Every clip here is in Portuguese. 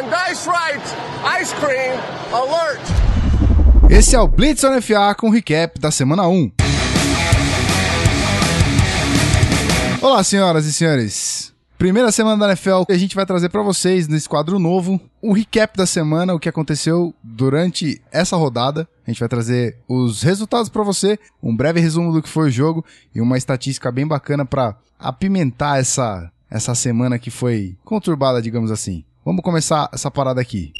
on Dice Right Ice Cream Alert. Esse é o Blitz on FA com recap da semana 1. Olá, senhoras e senhores. Primeira semana da NFL, a gente vai trazer para vocês nesse quadro novo o recap da semana, o que aconteceu durante essa rodada. A gente vai trazer os resultados para você, um breve resumo do que foi o jogo e uma estatística bem bacana para apimentar essa essa semana que foi conturbada, digamos assim. Vamos começar essa parada aqui.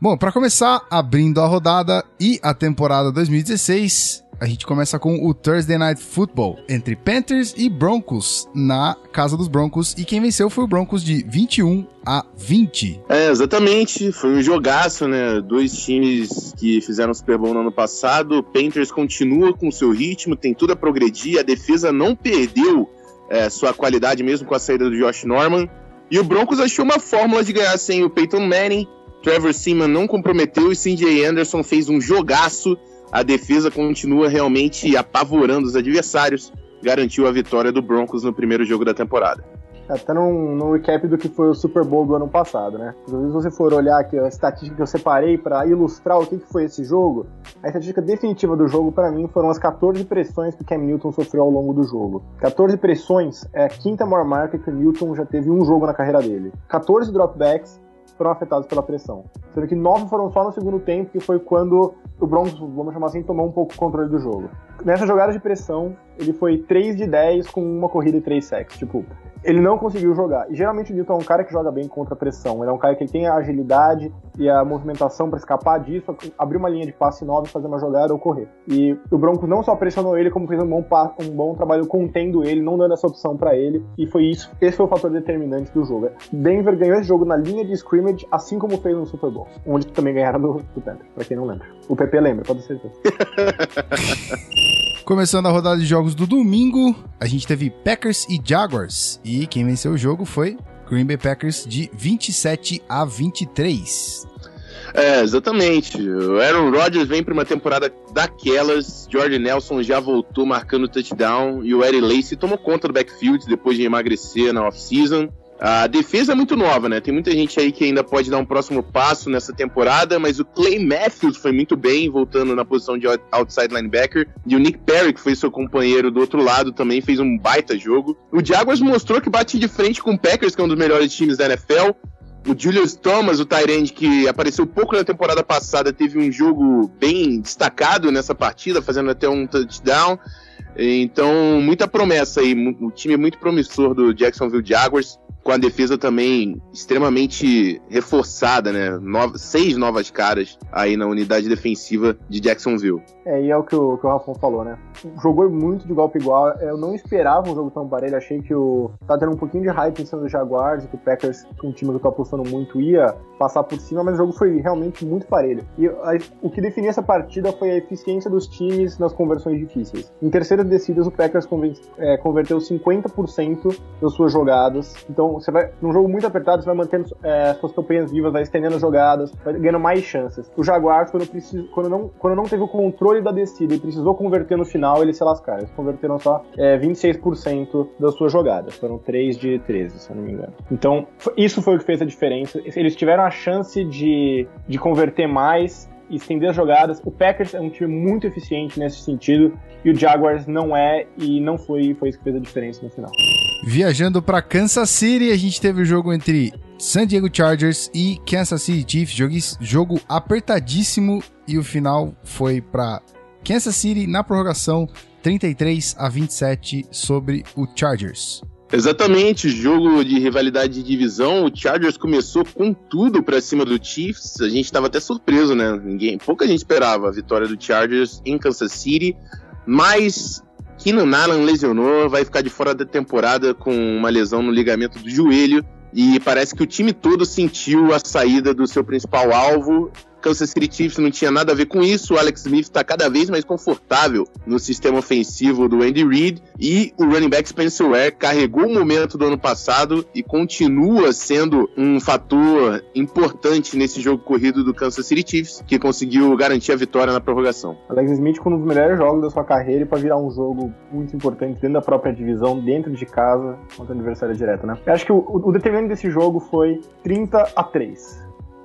Bom, para começar, abrindo a rodada e a temporada 2016, a gente começa com o Thursday Night Football entre Panthers e Broncos na casa dos Broncos e quem venceu foi o Broncos de 21 a 20. É, exatamente. Foi um jogaço, né? Dois times que fizeram Super Bowl no ano passado. O Panthers continua com seu ritmo, tem tudo a progredir. A defesa não perdeu é, sua qualidade mesmo com a saída do Josh Norman. E o Broncos achou uma fórmula de ganhar sem o Peyton Manning. Trevor Seaman não comprometeu e CJ Anderson fez um jogaço a defesa continua realmente apavorando os adversários, garantiu a vitória do Broncos no primeiro jogo da temporada. Até no, recap do que foi o Super Bowl do ano passado, né? Se você for olhar aqui a estatística que eu separei para ilustrar o que, que foi esse jogo, a estatística definitiva do jogo para mim foram as 14 pressões que Cam Newton sofreu ao longo do jogo. 14 pressões é a quinta maior marca que o Newton já teve um jogo na carreira dele. 14 dropbacks, foram afetados pela pressão. Sendo que nove foram só no segundo tempo, que foi quando o Broncos, vamos chamar assim, tomou um pouco o controle do jogo. Nessa jogada de pressão, ele foi 3 de 10 com uma corrida e 3 sacks. Tipo, ele não conseguiu jogar. E geralmente o Newton é um cara que joga bem contra a pressão. Ele é um cara que tem a agilidade e a movimentação para escapar disso, abrir uma linha de passe nova, fazer uma jogada ou correr. E o Broncos não só pressionou ele, como fez um bom, um bom trabalho contendo ele, não dando essa opção para ele. E foi isso, esse foi o fator determinante do jogo. Denver ganhou esse jogo na linha de scrimmage, assim como fez no Super Bowl, onde também ganharam do, do Panthers, pra quem não lembra. O PP lembra, pode ser. Começando a rodada de jogos do domingo, a gente teve Packers e Jaguars. E quem venceu o jogo foi Green Bay Packers de 27 a 23. É, exatamente. O Aaron Rodgers vem para uma temporada daquelas. George Nelson já voltou marcando touchdown. E o Eddie Lacy tomou conta do backfield depois de emagrecer na off-season. A defesa é muito nova, né? Tem muita gente aí que ainda pode dar um próximo passo nessa temporada, mas o Clay Matthews foi muito bem, voltando na posição de outside linebacker. E o Nick Perry, que foi seu companheiro do outro lado, também fez um baita jogo. O Jaguars mostrou que bate de frente com o Packers, que é um dos melhores times da NFL. O Julius Thomas, o Tyrande, que apareceu pouco na temporada passada, teve um jogo bem destacado nessa partida, fazendo até um touchdown. Então, muita promessa aí. O time é muito promissor do Jacksonville Jaguars com a defesa também extremamente reforçada, né? Nova, seis novas caras aí na unidade defensiva de Jacksonville. É, e é o que o, que o falou, né? Jogou muito de golpe igual. Eu não esperava um jogo tão parelho. Achei que o. Tá tendo um pouquinho de hype em cima do Jaguars, que o Packers, um time que eu tô apostando muito, ia passar por cima, mas o jogo foi realmente muito parelho. E a, o que definiu essa partida foi a eficiência dos times nas conversões difíceis. Em terceiras descidas, o Packers é, converteu 50% das suas jogadas. Então, você vai, num jogo muito apertado, você vai mantendo é, suas campanhas vivas, vai estendendo jogadas, vai ganhando mais chances. O Jaguars, quando, quando, não, quando não teve o controle da descida e precisou converter no final, eles se lascaram. Eles converteram só é, 26% das suas jogadas. Foram 3 de 13, se eu não me engano. Então, isso foi o que fez a diferença. Eles tiveram a chance de, de converter mais estender as jogadas. O Packers é um time muito eficiente nesse sentido e o Jaguars não é e não foi, foi isso que fez a diferença no final. Viajando para Kansas City, a gente teve o jogo entre San Diego Chargers e Kansas City Chiefs, jogo, jogo apertadíssimo e o final foi para Kansas City na prorrogação 33 a 27 sobre o Chargers. Exatamente, jogo de rivalidade de divisão. O Chargers começou com tudo para cima do Chiefs. A gente estava até surpreso, né? Ninguém, pouca gente esperava a vitória do Chargers em Kansas City, mas Keenan Allen lesionou, vai ficar de fora da temporada com uma lesão no ligamento do joelho. E parece que o time todo sentiu a saída do seu principal alvo Kansas City Chiefs não tinha nada a ver com isso. O Alex Smith está cada vez mais confortável no sistema ofensivo do Andy Reid. E o running back Spencer Ware carregou o momento do ano passado e continua sendo um fator importante nesse jogo corrido do Kansas City Chiefs, que conseguiu garantir a vitória na prorrogação. Alex Smith com um dos melhores jogos da sua carreira para virar um jogo muito importante dentro da própria divisão, dentro de casa, contra o adversário direto, né? Eu acho que o, o determinante desse jogo foi 30 a 3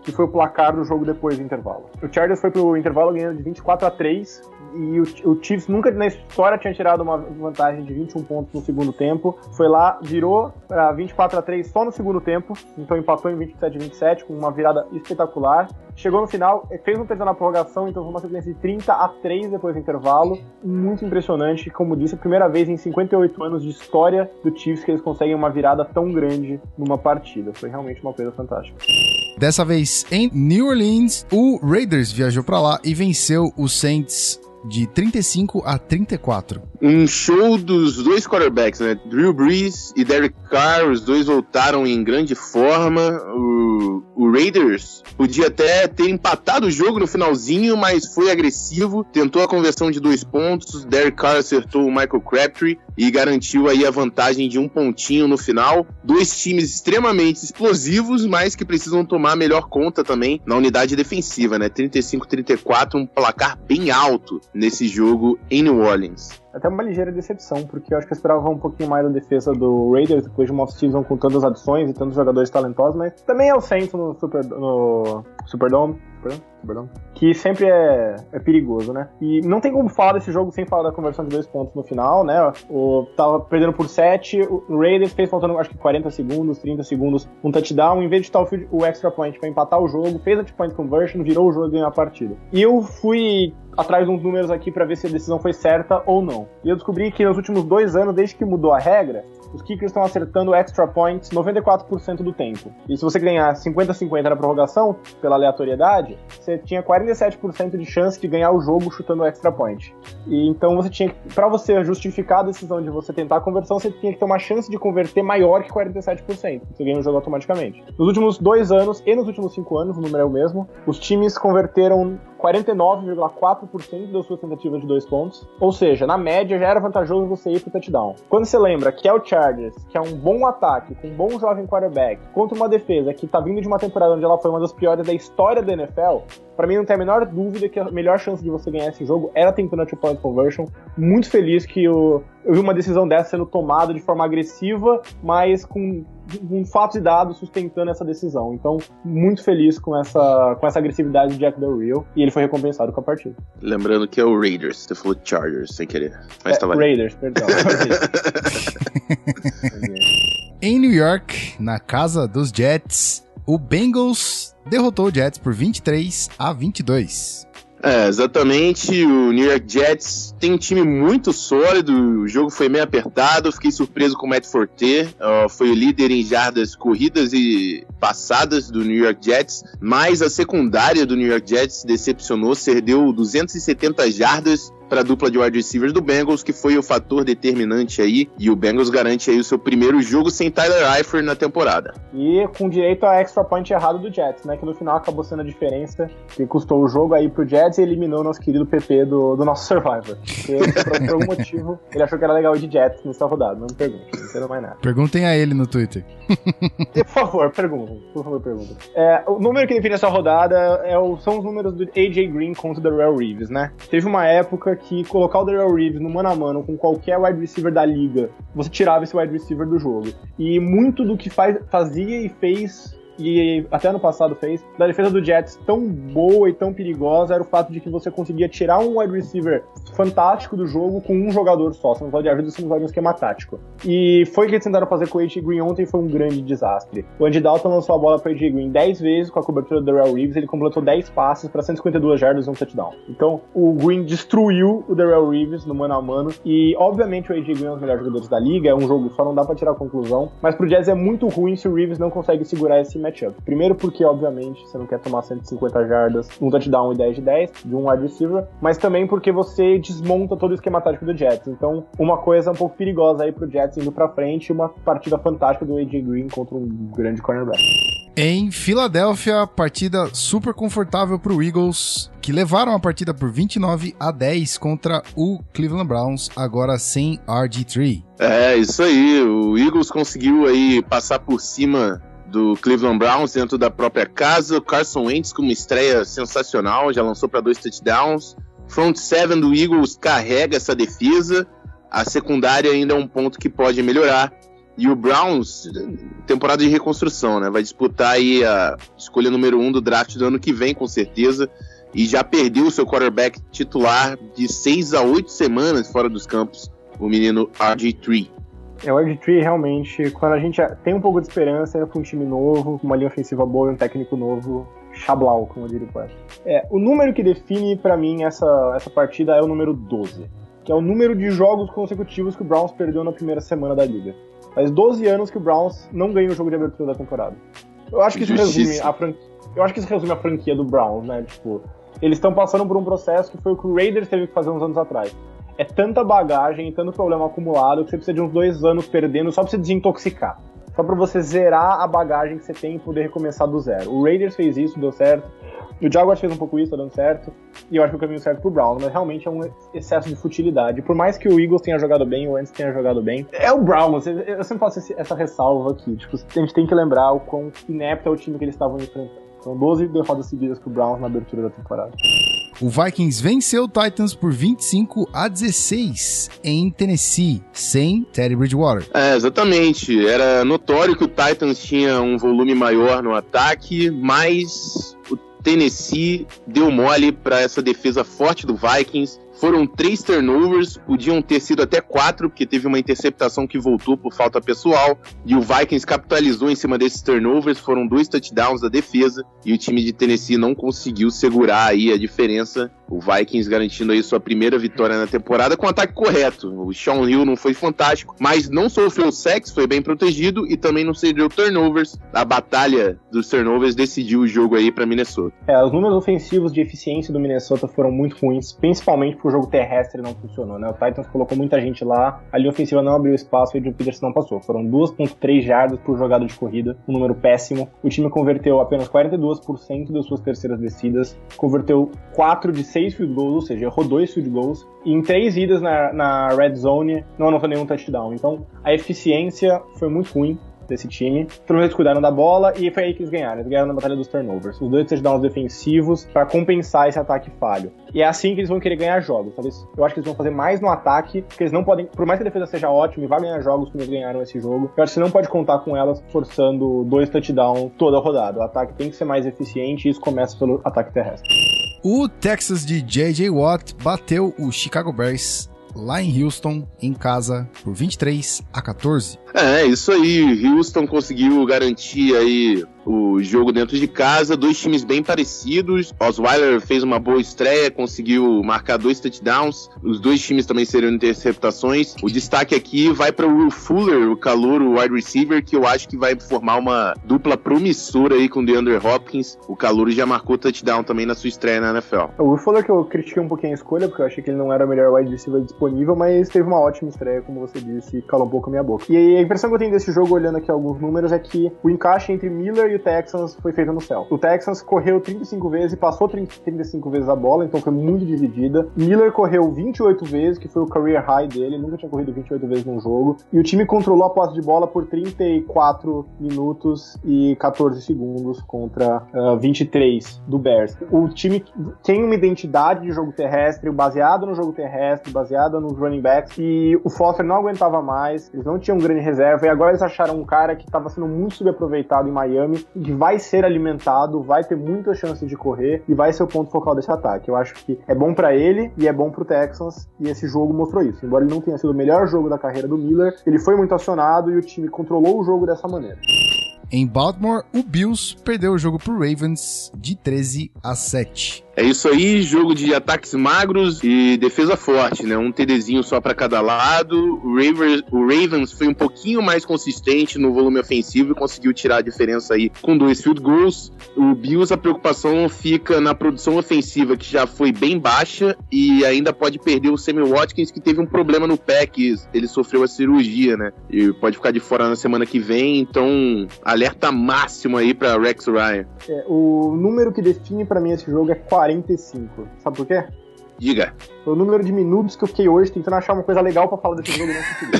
que foi o placar do jogo depois do intervalo. O Chargers foi pro intervalo ganhando de 24 a 3 e o, o, Chiefs nunca na história tinha tirado uma vantagem de 21 pontos no segundo tempo. Foi lá, virou para 24 a 3 só no segundo tempo, então empatou em 27 a 27 com uma virada espetacular. Chegou no final, fez um TD na prorrogação, então foi uma sequência de 30 a 3 depois do intervalo. Muito impressionante, como disse, a primeira vez em 58 anos de história do Chiefs que eles conseguem uma virada tão grande numa partida. Foi realmente uma coisa fantástica. Dessa vez em New Orleans, o Raiders viajou para lá e venceu os Saints de 35 a 34. Um show dos dois quarterbacks, né? Drew Brees e Derek Carr, os dois voltaram em grande forma. O, o Raiders podia até ter empatado o jogo no finalzinho, mas foi agressivo, tentou a conversão de dois pontos. Derek Carr acertou o Michael Crabtree e garantiu aí a vantagem de um pontinho no final. Dois times extremamente explosivos, mas que precisam tomar melhor conta também na unidade defensiva, né? 35-34, um placar bem alto nesse jogo em New Orleans até uma ligeira decepção, porque eu acho que eu esperava um pouquinho mais da defesa do Raiders depois de uma off-season com tantas adições e tantos jogadores talentosos, mas também é o Saints no, Super, no Superdome, que sempre é, é, perigoso, né? E não tem como falar desse jogo sem falar da conversão de dois pontos no final, né? O, tava perdendo por 7, o Raiders fez faltando acho que 40 segundos, 30 segundos, um touchdown, em vez de estar o, extra point para empatar o jogo, fez a two-point conversion, virou o jogo e ganhou a partida. E eu fui atrás de uns números aqui para ver se a decisão foi certa ou não. E eu descobri que nos últimos dois anos, desde que mudou a regra, os kickers estão acertando extra points 94% do tempo. E se você ganhar 50-50 na prorrogação, pela aleatoriedade, você tinha 47% de chance de ganhar o jogo chutando extra point. E então você tinha para você justificar a decisão de você tentar a conversão, você tinha que ter uma chance de converter maior que 47%. Você ganha o jogo automaticamente. Nos últimos dois anos e nos últimos cinco anos, o número é o mesmo, os times converteram 49,4% das suas tentativas de dois pontos. Ou seja, na média já era vantajoso você ir pro touchdown. Quando você lembra que é o Chargers, que é um bom ataque, com um bom jovem quarterback, contra uma defesa que tá vindo de uma temporada onde ela foi uma das piores da história da NFL, para mim não tem a menor dúvida que a melhor chance de você ganhar esse jogo era tentando a two-point conversion. Muito feliz que eu, eu vi uma decisão dessa sendo tomada de forma agressiva, mas com um fato e dados sustentando essa decisão. Então, muito feliz com essa, com essa agressividade de Jack Del Rio e ele foi recompensado com a partida. Lembrando que é o Raiders, você falou Chargers sem querer. Mas é, tá Raiders, perdão. em New York, na casa dos Jets, o Bengals derrotou o Jets por 23 a 22. É, exatamente. O New York Jets tem um time muito sólido. O jogo foi meio apertado. Fiquei surpreso com o Matt Forte. Uh, foi o líder em jardas corridas e passadas do New York Jets. Mas a secundária do New York Jets decepcionou. Cedeu 270 jardas para a dupla de wide receivers do Bengals, que foi o fator determinante aí. E o Bengals garante aí o seu primeiro jogo sem Tyler Eifert na temporada. E com direito a extra point errado do Jets, né? Que no final acabou sendo a diferença que custou o jogo aí pro Jets e eliminou o nosso querido PP do, do nosso Survivor. Porque por, por algum motivo ele achou que era legal ir de Jets nessa rodada. Não me pergunte, não entendo mais nada. Perguntem a ele no Twitter. por favor, perguntem. Por favor, perguntem. É, o número que define essa rodada é o, são os números do AJ Green contra o Darrell Reeves, né? Teve uma época que colocar o Darrell Reeves no mano a mano com qualquer wide receiver da liga, você tirava esse wide receiver do jogo. E muito do que faz, fazia e fez e até ano passado fez, da defesa do Jets tão boa e tão perigosa era o fato de que você conseguia tirar um wide receiver fantástico do jogo com um jogador só. Você não pode ajuda, você não vai um esquema tático. E foi o que eles tentaram fazer com o AJ Green ontem foi um grande desastre. O Andy Dalton lançou a bola para o AJ Green 10 vezes com a cobertura do Darrell Reeves, ele completou 10 passes para 152 jardas e um touchdown. Então, o Green destruiu o Darrell Reeves no mano a mano e, obviamente, o AJ Green é um dos melhores jogadores da liga, é um jogo só, não dá para tirar conclusão, mas pro Jazz é muito ruim se o Reeves não consegue segurar esse matchup. Primeiro porque, obviamente, você não quer tomar 150 jardas, um touchdown e 10 de 10 de um wide receiver, mas também porque você desmonta todo o esquema tático do Jets. Então, uma coisa um pouco perigosa aí pro Jets indo pra frente, uma partida fantástica do AJ Green contra um grande cornerback. Em Filadélfia, partida super confortável pro Eagles, que levaram a partida por 29 a 10 contra o Cleveland Browns, agora sem RG3. É, isso aí. O Eagles conseguiu aí passar por cima do Cleveland Browns dentro da própria casa. Carson Wentz com uma estreia sensacional, já lançou para dois touchdowns. Front seven do Eagles carrega essa defesa. A secundária ainda é um ponto que pode melhorar. E o Browns, temporada de reconstrução, né? Vai disputar aí a escolha número um do draft do ano que vem, com certeza. E já perdeu o seu quarterback titular de seis a oito semanas fora dos campos, o menino RG3. É, o RG3 realmente, quando a gente tem um pouco de esperança com um time novo, com uma linha ofensiva boa e um técnico novo, Chablau, como eu diria o poeta. É, o número que define para mim essa, essa partida é o número 12, que é o número de jogos consecutivos que o Browns perdeu na primeira semana da liga. Faz 12 anos que o Browns não ganha o jogo de abertura da temporada. Eu acho que isso resume a franquia. Eu acho que isso resume a franquia do Browns, né? Tipo, eles estão passando por um processo que foi o que o Raiders teve que fazer uns anos atrás. É tanta bagagem, tanto problema acumulado que você precisa de uns dois anos perdendo só pra você desintoxicar. Só pra você zerar a bagagem que você tem e poder recomeçar do zero. O Raiders fez isso, deu certo. O Jaguars fez um pouco isso, tá dando certo. E eu acho que o caminho certo pro Browns, mas realmente é um excesso de futilidade. Por mais que o Eagles tenha jogado bem, o Wentz tenha jogado bem, é o Browns. Eu sempre faço essa ressalva aqui. Tipo, a gente tem que lembrar o quão inepto é o time que eles estavam enfrentando. São 12 derrotas seguidas pro Browns na abertura da temporada. O Vikings venceu o Titans por 25 a 16 em Tennessee, sem Teddy Bridgewater. É, exatamente. Era notório que o Titans tinha um volume maior no ataque, mas o Tennessee deu mole para essa defesa forte do Vikings. Foram três turnovers, podiam ter sido até quatro, porque teve uma interceptação que voltou por falta pessoal. E o Vikings capitalizou em cima desses turnovers. Foram dois touchdowns da defesa. E o time de Tennessee não conseguiu segurar aí a diferença. O Vikings garantindo aí sua primeira vitória na temporada com o ataque correto. O Sean Hill não foi fantástico, mas não sofreu sacks, foi bem protegido e também não cedeu turnovers. A batalha dos turnovers decidiu o jogo aí para Minnesota. É, os números ofensivos de eficiência do Minnesota foram muito ruins, principalmente por o jogo terrestre não funcionou, né? O Titans colocou muita gente lá, a linha ofensiva não abriu espaço e o Peterson não passou. Foram 2.3 jardas por jogada de corrida, um número péssimo. O time converteu apenas 42% das suas terceiras descidas, converteu 4 de 6 field goals, ou seja, errou 2 field goals, e em 3 idas na, na red zone não anotou nenhum touchdown. Então, a eficiência foi muito ruim desse time. Pelo menos cuidaram da bola e foi aí que eles ganharam. Eles ganharam na batalha dos turnovers. Os dois touchdowns defensivos para compensar esse ataque falho. E é assim que eles vão querer ganhar jogos. Talvez eu acho que eles vão fazer mais no ataque, porque eles não podem, por mais que a defesa seja ótima e vá ganhar jogos como eles ganharam esse jogo, eu acho que você não pode contar com elas forçando dois touchdowns toda a rodada. O ataque tem que ser mais eficiente e isso começa pelo ataque terrestre. O Texas de J.J. Watt bateu o Chicago Bears lá em Houston, em casa, por 23 a 14. É, isso aí. Houston conseguiu garantir aí o jogo dentro de casa, dois times bem parecidos. Osweiler fez uma boa estreia, conseguiu marcar dois touchdowns. Os dois times também seriam interceptações. O destaque aqui vai para o Fuller, o calor, o wide receiver, que eu acho que vai formar uma dupla promissora aí com o DeAndre Hopkins. O calor já marcou touchdown também na sua estreia na NFL. O Fuller que eu critiquei um pouquinho a escolha, porque eu achei que ele não era o melhor wide receiver disponível, mas teve uma ótima estreia, como você disse, e calou um pouco a minha boca. E a impressão que eu tenho desse jogo, olhando aqui alguns números, é que o encaixe entre Miller e o Texans foi feito no céu. O Texans correu 35 vezes e passou 35 vezes a bola, então foi muito dividida. Miller correu 28 vezes, que foi o career high dele, nunca tinha corrido 28 vezes num jogo. E o time controlou a posse de bola por 34 minutos e 14 segundos contra uh, 23 do Bears. O time tem uma identidade de jogo terrestre baseado no jogo terrestre, baseado nos running backs, e o Foster não aguentava mais, eles não tinham grande reserva, e agora eles acharam um cara que estava sendo muito subaproveitado em Miami, vai ser alimentado, vai ter muita chance de correr e vai ser o ponto focal desse ataque. Eu acho que é bom para ele e é bom pro Texans e esse jogo mostrou isso. Embora ele não tenha sido o melhor jogo da carreira do Miller, ele foi muito acionado e o time controlou o jogo dessa maneira. Em Baltimore, o Bills perdeu o jogo pro Ravens de 13 a 7. É isso aí, jogo de ataques magros e defesa forte, né? Um TDzinho só para cada lado. O Ravens, o Ravens foi um pouquinho mais consistente no volume ofensivo e conseguiu tirar a diferença aí com dois field goals. O Bills, a preocupação fica na produção ofensiva, que já foi bem baixa, e ainda pode perder o Sammy Watkins, que teve um problema no pé, que ele sofreu a cirurgia, né? E pode ficar de fora na semana que vem, então alerta máximo aí para Rex Ryan. É, o número que define para mim esse jogo é 40 45. Sabe por quê? Diga. Foi o número de minutos que eu fiquei hoje tentando achar uma coisa legal pra falar desse jogo não consegui.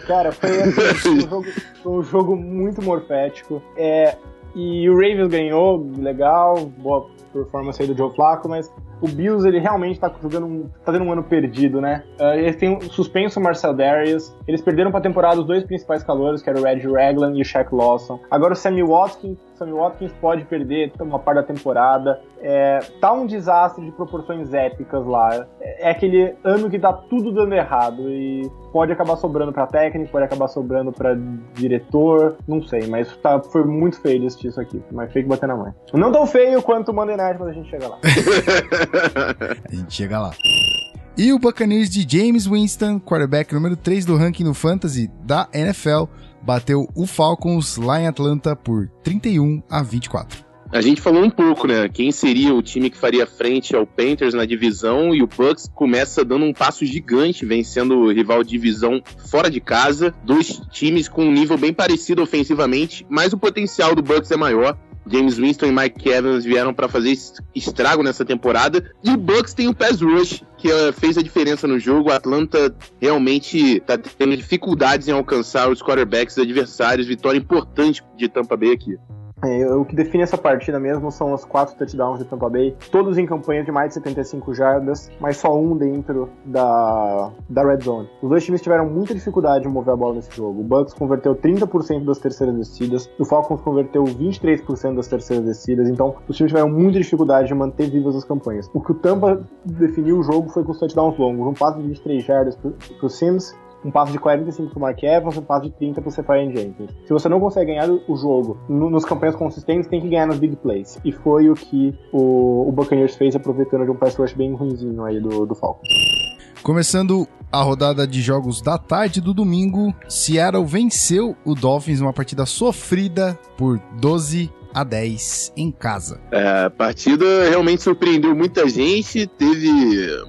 Cara, foi, assim, um jogo, foi, um jogo, muito morfético. É, e o Ravens ganhou, legal, boa performance aí do Joe Flacco, mas o Bills ele realmente tá jogando um, tá tendo um ano perdido, né? Uh, eles têm um suspenso Marcel Darius, eles perderam pra temporada os dois principais calores, que era o Reggie Ragland e o Shaq Lawson. Agora o Sammy Watkins, Sammy Watkins pode perder uma parte da temporada. É, tá um desastre de proporções épicas lá. É, é aquele ano que tá tudo dando errado e pode acabar sobrando para técnico, pode acabar sobrando para diretor, não sei, mas tá, foi muito feio assistir isso aqui, mas feio que bater na mãe. Não tão feio quanto o Monday Night quando a gente chega lá. a gente chega lá. E o Buccaneers de James Winston, quarterback número 3 do ranking no Fantasy da NFL, bateu o Falcons lá em Atlanta por 31 a 24. A gente falou um pouco, né? Quem seria o time que faria frente ao Panthers na divisão e o Bucks começa dando um passo gigante, vencendo o rival de divisão fora de casa. Dois times com um nível bem parecido ofensivamente, mas o potencial do Bucks é maior. James Winston e Mike Evans vieram para fazer estrago nessa temporada. E o Bucks tem o pass rush, que uh, fez a diferença no jogo. O Atlanta realmente está tendo dificuldades em alcançar os quarterbacks adversários. Vitória importante de Tampa Bay aqui. É, o que define essa partida mesmo são os quatro touchdowns de Tampa Bay, todos em campanha de mais de 75 jardas, mas só um dentro da, da red zone. Os dois times tiveram muita dificuldade em mover a bola nesse jogo. O Bucks converteu 30% das terceiras descidas, o Falcons converteu 23% das terceiras descidas, então os times tiveram muita dificuldade de manter vivas as campanhas. O que o Tampa definiu o jogo foi com os touchdowns longos, um passo de 23 jardas para o Sims um passo de 45 pro Mark Evans, um passo de 30 pro Sefarian Jenkins. Se você não consegue ganhar o jogo no, nos campanhas consistentes, tem que ganhar nas big plays. E foi o que o, o Buccaneers fez, aproveitando de um pass rush bem ruimzinho aí do, do Falcons. Começando a rodada de jogos da tarde do domingo, Seattle venceu o Dolphins numa partida sofrida por 12 a 10 em casa. É, a partida realmente surpreendeu muita gente. Teve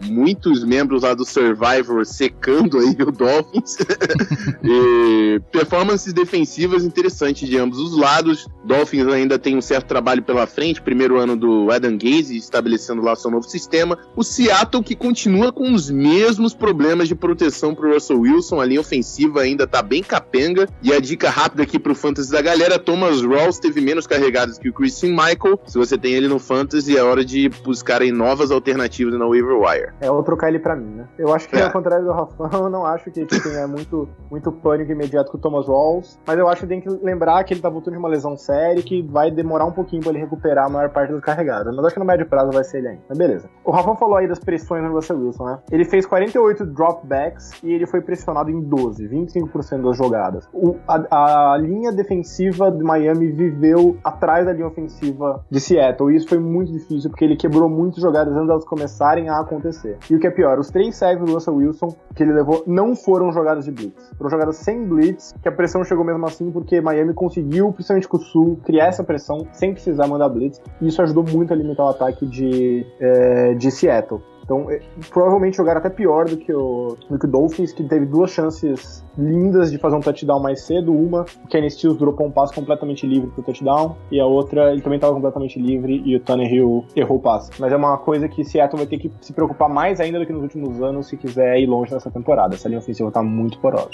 muitos membros lá do Survivor secando aí o Dolphins. e performances defensivas interessantes de ambos os lados. Dolphins ainda tem um certo trabalho pela frente. Primeiro ano do Adam Gaze estabelecendo lá seu novo sistema. O Seattle que continua com os mesmos problemas de proteção pro Russell Wilson. A linha ofensiva ainda tá bem capenga. E a dica rápida aqui pro fantasy da galera: Thomas Rawls teve menos carregados carregadas que o Christian Michael. Se você tem ele no Fantasy, é hora de buscar em novas alternativas na waiver wire. É, ou trocar ele pra mim, né? Eu acho que, é. ao contrário do Rafão, eu não acho que tenha muito, muito pânico imediato com o Thomas Walls, mas eu acho que tem que lembrar que ele tá voltando de uma lesão séria que vai demorar um pouquinho pra ele recuperar a maior parte dos carregados. Mas acho que no médio prazo vai ser ele ainda. Mas beleza. O Rafão falou aí das pressões no Russell Wilson, né? Ele fez 48 dropbacks e ele foi pressionado em 12, 25% das jogadas. O, a, a linha defensiva de Miami viveu a atrás da linha ofensiva de Seattle. E isso foi muito difícil, porque ele quebrou muitas jogadas antes delas começarem a acontecer. E o que é pior, os três sacks do Russell Wilson que ele levou não foram jogadas de blitz. Foram jogadas sem blitz, que a pressão chegou mesmo assim, porque Miami conseguiu, principalmente com o Sul, criar essa pressão sem precisar mandar blitz. E isso ajudou muito a limitar o ataque de, é, de Seattle. Então, é, provavelmente jogaram até pior do que, o, do que o Dolphins, que teve duas chances lindas de fazer um touchdown mais cedo. Uma, o Kenny Stills dropou um passe completamente livre pro touchdown, e a outra, ele também estava completamente livre e o Tannehill errou o passe. Mas é uma coisa que Seattle vai ter que se preocupar mais ainda do que nos últimos anos se quiser ir longe nessa temporada. Essa linha ofensiva tá muito porosa.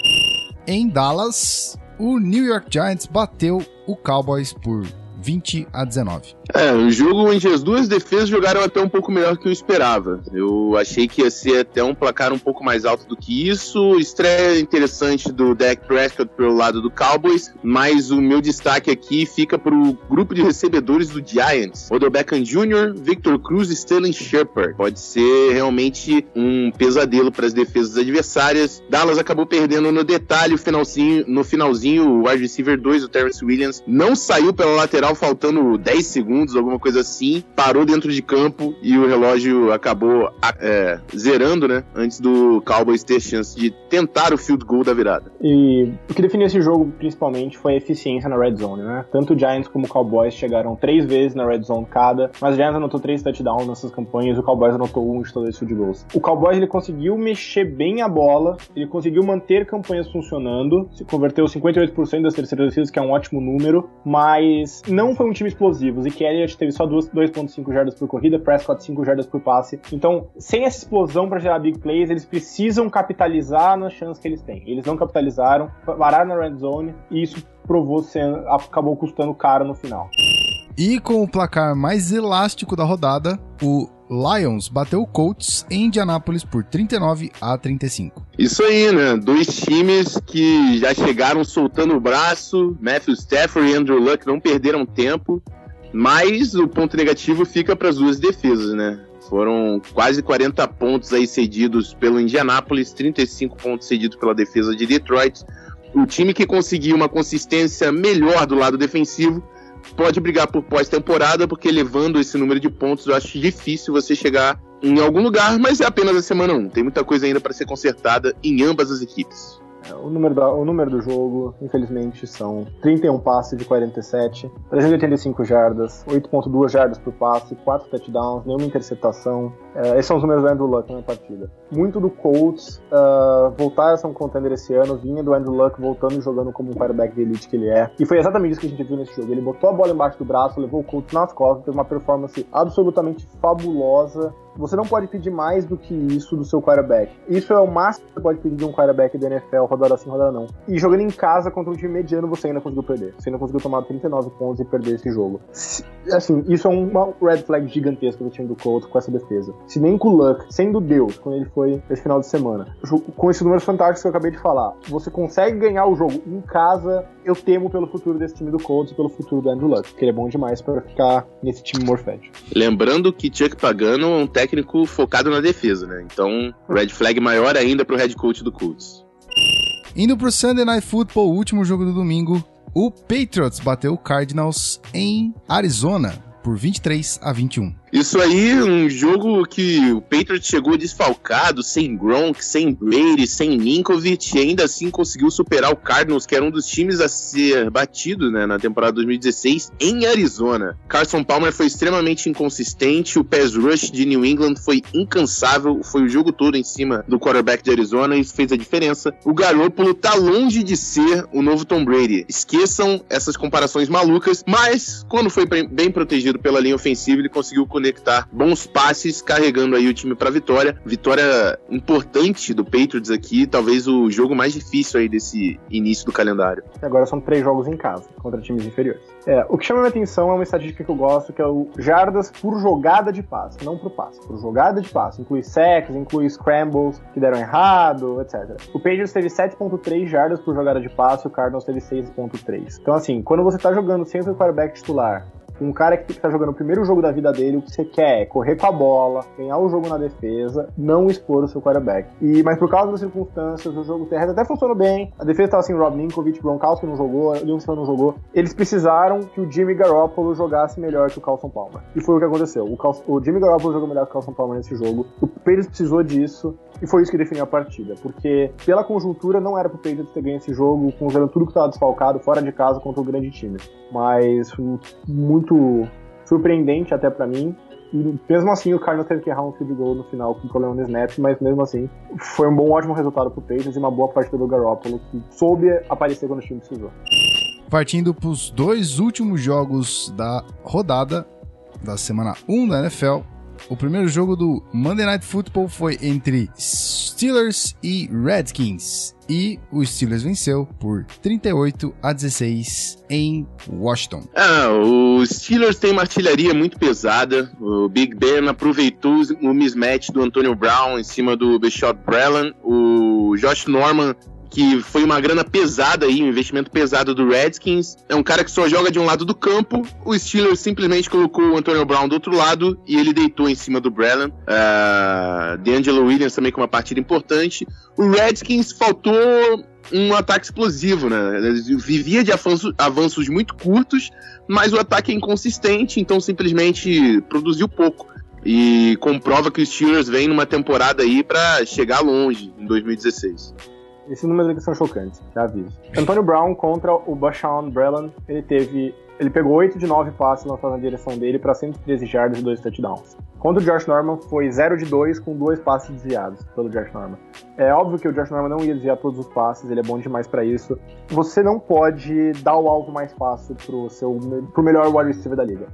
Em Dallas, o New York Giants bateu o Cowboys por 20 a 19. É, um jogo onde as duas defesas jogaram até um pouco melhor que eu esperava. Eu achei que ia ser até um placar um pouco mais alto do que isso. Estreia interessante do Dak Prescott pelo lado do Cowboys, mas o meu destaque aqui fica para o grupo de recebedores do Giants. Odell Beckham Jr., Victor Cruz e Sterling Shepard. Pode ser realmente um pesadelo para as defesas adversárias. Dallas acabou perdendo no detalhe finalzinho, no finalzinho o wide receiver 2, o Terrence Williams, não saiu pela lateral faltando 10 segundos alguma coisa assim, parou dentro de campo e o relógio acabou é, zerando, né? Antes do Cowboys ter chance de tentar o field goal da virada. E o que definiu esse jogo principalmente foi a eficiência na red zone, né? Tanto o Giants como o Cowboys chegaram três vezes na red zone cada, mas o Giants anotou três touchdowns nessas campanhas o Cowboys anotou um de todos os field goals. O Cowboys ele conseguiu mexer bem a bola, ele conseguiu manter campanhas funcionando, se converteu 58% das terceiras descidas, que é um ótimo número, mas não foi um time explosivo. E Elliott teve só 2.5 jardas por corrida, Prescott 5 jardas por passe. Então, sem essa explosão para gerar big plays, eles precisam capitalizar nas chances que eles têm. Eles não capitalizaram, pararam na red zone e isso provou sendo, acabou custando caro no final. E com o placar mais elástico da rodada, o Lions bateu o Colts em Indianápolis por 39 a 35. Isso aí, né? Dois times que já chegaram soltando o braço. Matthew Stafford e Andrew Luck não perderam tempo. Mas o ponto negativo fica para as duas defesas, né? Foram quase 40 pontos aí cedidos pelo Indianapolis, 35 pontos cedidos pela defesa de Detroit. O time que conseguiu uma consistência melhor do lado defensivo pode brigar por pós-temporada, porque levando esse número de pontos, eu acho difícil você chegar em algum lugar, mas é apenas a semana 1. Tem muita coisa ainda para ser consertada em ambas as equipes. O número, da, o número do jogo, infelizmente, são 31 passes de 47, 385 jardas, 8.2 jardas por passe, 4 touchdowns, nenhuma interceptação. É, esses são os números do Andrew Luck na partida. Muito do Colts uh, voltar a ser um contender esse ano, vinha do Andrew Luck voltando e jogando como um quarterback de elite que ele é. E foi exatamente isso que a gente viu nesse jogo. Ele botou a bola embaixo do braço, levou o Colts nas costas, teve uma performance absolutamente fabulosa você não pode pedir mais do que isso do seu quarterback. Isso é o máximo que você pode pedir de um quarterback da NFL, rodada assim, rodada não. E jogando em casa contra um time mediano, você ainda conseguiu perder. Você ainda conseguiu tomar 39 pontos e perder esse jogo. Assim, isso é uma red flag gigantesca do time do Colts com essa defesa. Se nem com o Luck, sendo Deus, quando ele foi esse final de semana, com esses números fantásticos que eu acabei de falar, você consegue ganhar o jogo em casa, eu temo pelo futuro desse time do Colts e pelo futuro do Andrew Luck, porque ele é bom demais para ficar nesse time morfético. Lembrando que Chuck Pagano é um técnico técnico focado na defesa, né? Então, red flag maior ainda pro head coach do Colts. Indo pro Sunday Night Football, o último jogo do domingo, o Patriots bateu o Cardinals em Arizona por 23 a 21. Isso aí, um jogo que o Patriots chegou desfalcado, sem Gronk, sem Brady, sem Ninkovic, e ainda assim conseguiu superar o Cardinals, que era um dos times a ser batido né, na temporada 2016, em Arizona. Carson Palmer foi extremamente inconsistente, o pass rush de New England foi incansável, foi o jogo todo em cima do quarterback de Arizona e isso fez a diferença. O Garoppolo tá longe de ser o novo Tom Brady. Esqueçam essas comparações malucas, mas quando foi bem protegido pela linha ofensiva, ele conseguiu conectar bons passes, carregando aí o time para vitória. Vitória importante do Patriots aqui, talvez o jogo mais difícil aí desse início do calendário. Agora são três jogos em casa contra times inferiores. É, o que chama minha atenção é uma estatística que eu gosto, que é o jardas por jogada de passe, não por passe, por jogada de passe. Inclui sacks, inclui scrambles que deram errado, etc. O Patriots teve 7.3 jardas por jogada de passe, o Cardinals teve 6.3. Então assim, quando você tá jogando sem o quarterback titular, um cara que tá jogando o primeiro jogo da vida dele, o que você quer é correr com a bola, ganhar o jogo na defesa, não expor o seu quarterback. E, mas por causa das circunstâncias, o jogo terrestre até funcionou bem. A defesa tava assim, Rob Ninkovic, Gronkowski não jogou, Lewis não jogou. Eles precisaram que o Jimmy Garoppolo jogasse melhor que o Carlson Palmer. E foi o que aconteceu. O, o Jimmy Garoppolo jogou melhor que o Carlson Palmer nesse jogo. O Patriots precisou disso e foi isso que definiu a partida. Porque pela conjuntura não era pro Patriots ter ganho esse jogo, considerando tudo que tava desfalcado, fora de casa contra o grande time. Mas muito muito surpreendente até para mim. E mesmo assim o Cardinals teve que errar um field goal no final com problema no snap, mas mesmo assim foi um bom, ótimo resultado pro Patriots e uma boa partida do Garoppolo, que soube aparecer quando o time precisou. Partindo pros dois últimos jogos da rodada da semana 1 da NFL, o primeiro jogo do Monday Night Football foi entre Steelers e Redskins. E o Steelers venceu por 38 a 16 em Washington. Ah, o Steelers tem uma artilharia muito pesada. O Big Ben aproveitou o mismatch do Antonio Brown em cima do Bishop Breland. O Josh Norman que foi uma grana pesada aí, um investimento pesado do Redskins. É um cara que só joga de um lado do campo. O Steelers simplesmente colocou o Antonio Brown do outro lado e ele deitou em cima do Breland. Uh, D'Angelo Williams também com uma partida importante. O Redskins faltou um ataque explosivo, né? Vivia de avanços, avanços muito curtos, mas o ataque é inconsistente, então simplesmente produziu pouco e comprova que os Steelers vêm numa temporada aí para chegar longe em 2016. Esses números aqui são chocantes, já aviso. Antônio Brown contra o Bashawn Breland, ele teve. Ele pegou 8 de 9 passes lançados na direção dele para 113 jardas e 2 touchdowns. Contra o Josh Norman foi 0 de 2 com dois passes desviados pelo Josh Norman. É óbvio que o Josh Norman não ia desviar todos os passes, ele é bom demais para isso. Você não pode dar o alvo mais fácil pro seu pro melhor wide receiver da liga.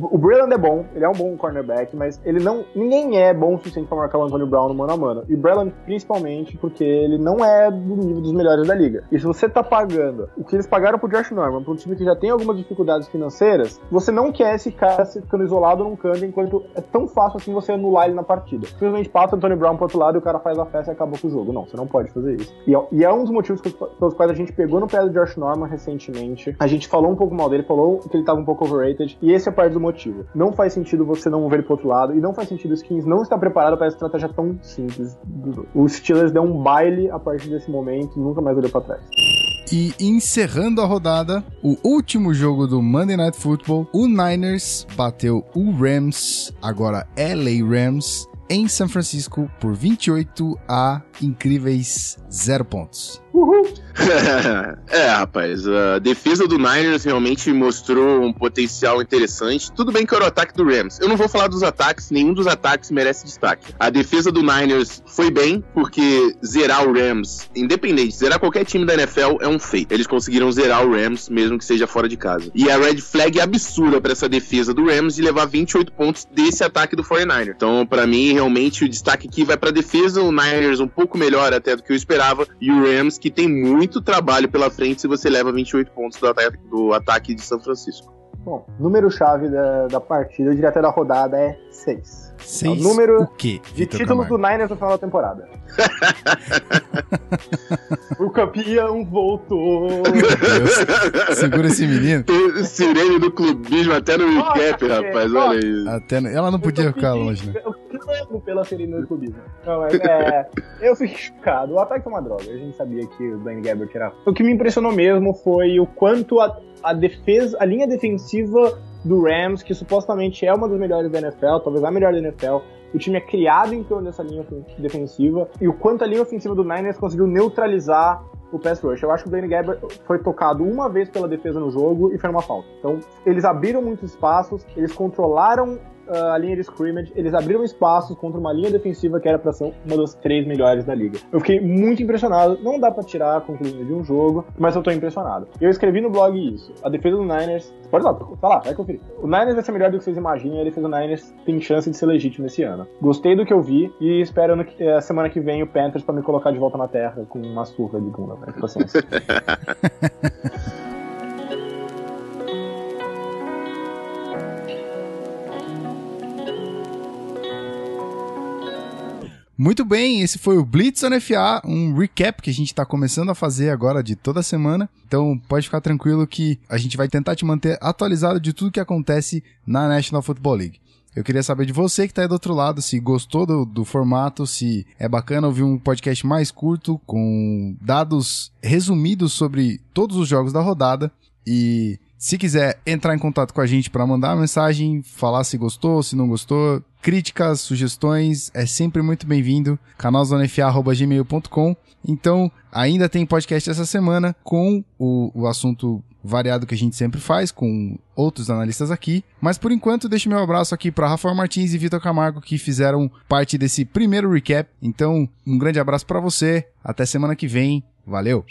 O, o Breland é bom, ele é um bom cornerback, mas ele não ninguém é bom o suficiente para marcar o Antonio Brown no mano a mano. E Breland principalmente porque ele não é do nível dos melhores da liga. E se você tá pagando o que eles pagaram pro Josh Norman, pra um time que já tem algumas dificuldades dificuldades financeiras, você não quer esse cara ficando isolado num canto enquanto é tão fácil assim você anular ele na partida. Simplesmente passa o Tony Brown pro outro lado e o cara faz a festa e acabou com o jogo. Não, você não pode fazer isso. E é, e é um dos motivos pelos quais a gente pegou no pé do Josh Norman recentemente. A gente falou um pouco mal dele, falou que ele tava um pouco overrated, e esse é parte do motivo. Não faz sentido você não mover ele pro outro lado, e não faz sentido o Skins não estar preparado para essa estratégia tão simples. Os Steelers deu um baile a partir desse momento, nunca mais olhou pra trás. E encerrando a rodada, o último jogo do Monday Night Football, o Niners bateu o Rams, agora LA Rams, em São Francisco por 28 a incríveis 0 pontos. É, rapaz, a defesa do Niners realmente mostrou um potencial interessante. Tudo bem que era o ataque do Rams. Eu não vou falar dos ataques, nenhum dos ataques merece destaque. A defesa do Niners foi bem, porque zerar o Rams, independente, zerar qualquer time da NFL é um feito. Eles conseguiram zerar o Rams, mesmo que seja fora de casa. E a red flag é absurda para essa defesa do Rams de levar 28 pontos desse ataque do 49 Então, para mim, realmente, o destaque aqui vai pra defesa. O Niners um pouco melhor até do que eu esperava. E o Rams, que tem muito trabalho pela frente se você leva 28 pontos do ataque, do ataque de São Francisco. Bom, número-chave da, da partida, direto da rodada, é 6. Seis, é o número o quê, de títulos do Niners no final da temporada. o campeão voltou. Segura esse menino. Tem sirene do clubismo até no recap, rapaz. Olha isso. Até no... Ela não podia ficar longe, né? Pela sirene do clubismo. Não, é, é, eu fiquei chocado. O ataque é uma droga. A gente sabia que o Blaine Gabbert era. O que me impressionou mesmo foi o quanto a, a defesa, a linha defensiva do Rams, que supostamente é uma das melhores da NFL, talvez a melhor da NFL. O time é criado em torno dessa linha defensiva e o quanto a linha ofensiva do Niners conseguiu neutralizar o pass rush. Eu acho que o Blaine Gabbert foi tocado uma vez pela defesa no jogo e foi uma falta. Então, eles abriram muitos espaços, eles controlaram uh, a linha de scrimmage, eles abriram espaços contra uma linha defensiva que era para ser uma das três melhores da liga. Eu fiquei muito impressionado. Não dá para tirar a conclusão de um jogo, mas eu tô impressionado. Eu escrevi no blog isso. A defesa do Niners. Pode lá, tá lá, vai conferir. O Niners vai ser melhor do que vocês imaginam. A defesa do Niners tem chance de ser legítimo esse ano. Gostei do que eu vi e espero que, a semana que vem o Panthers para me colocar de volta na terra com uma surra de bunda. Né? Paciência. Muito bem, esse foi o Blitz NFA, um recap que a gente está começando a fazer agora de toda semana. Então pode ficar tranquilo que a gente vai tentar te manter atualizado de tudo que acontece na National Football League. Eu queria saber de você que está aí do outro lado, se gostou do, do, formato, se é bacana ouvir um podcast mais curto, com dados resumidos sobre todos os jogos da rodada. E se quiser entrar em contato com a gente para mandar uma mensagem, falar se gostou, se não gostou, críticas, sugestões, é sempre muito bem-vindo. canalzonefa.gmail.com Então, ainda tem podcast essa semana com o, o assunto variado que a gente sempre faz, com outros analistas aqui. Mas por enquanto, deixo meu abraço aqui para Rafael Martins e Vitor Camargo, que fizeram parte desse primeiro recap. Então, um grande abraço para você. Até semana que vem. Valeu!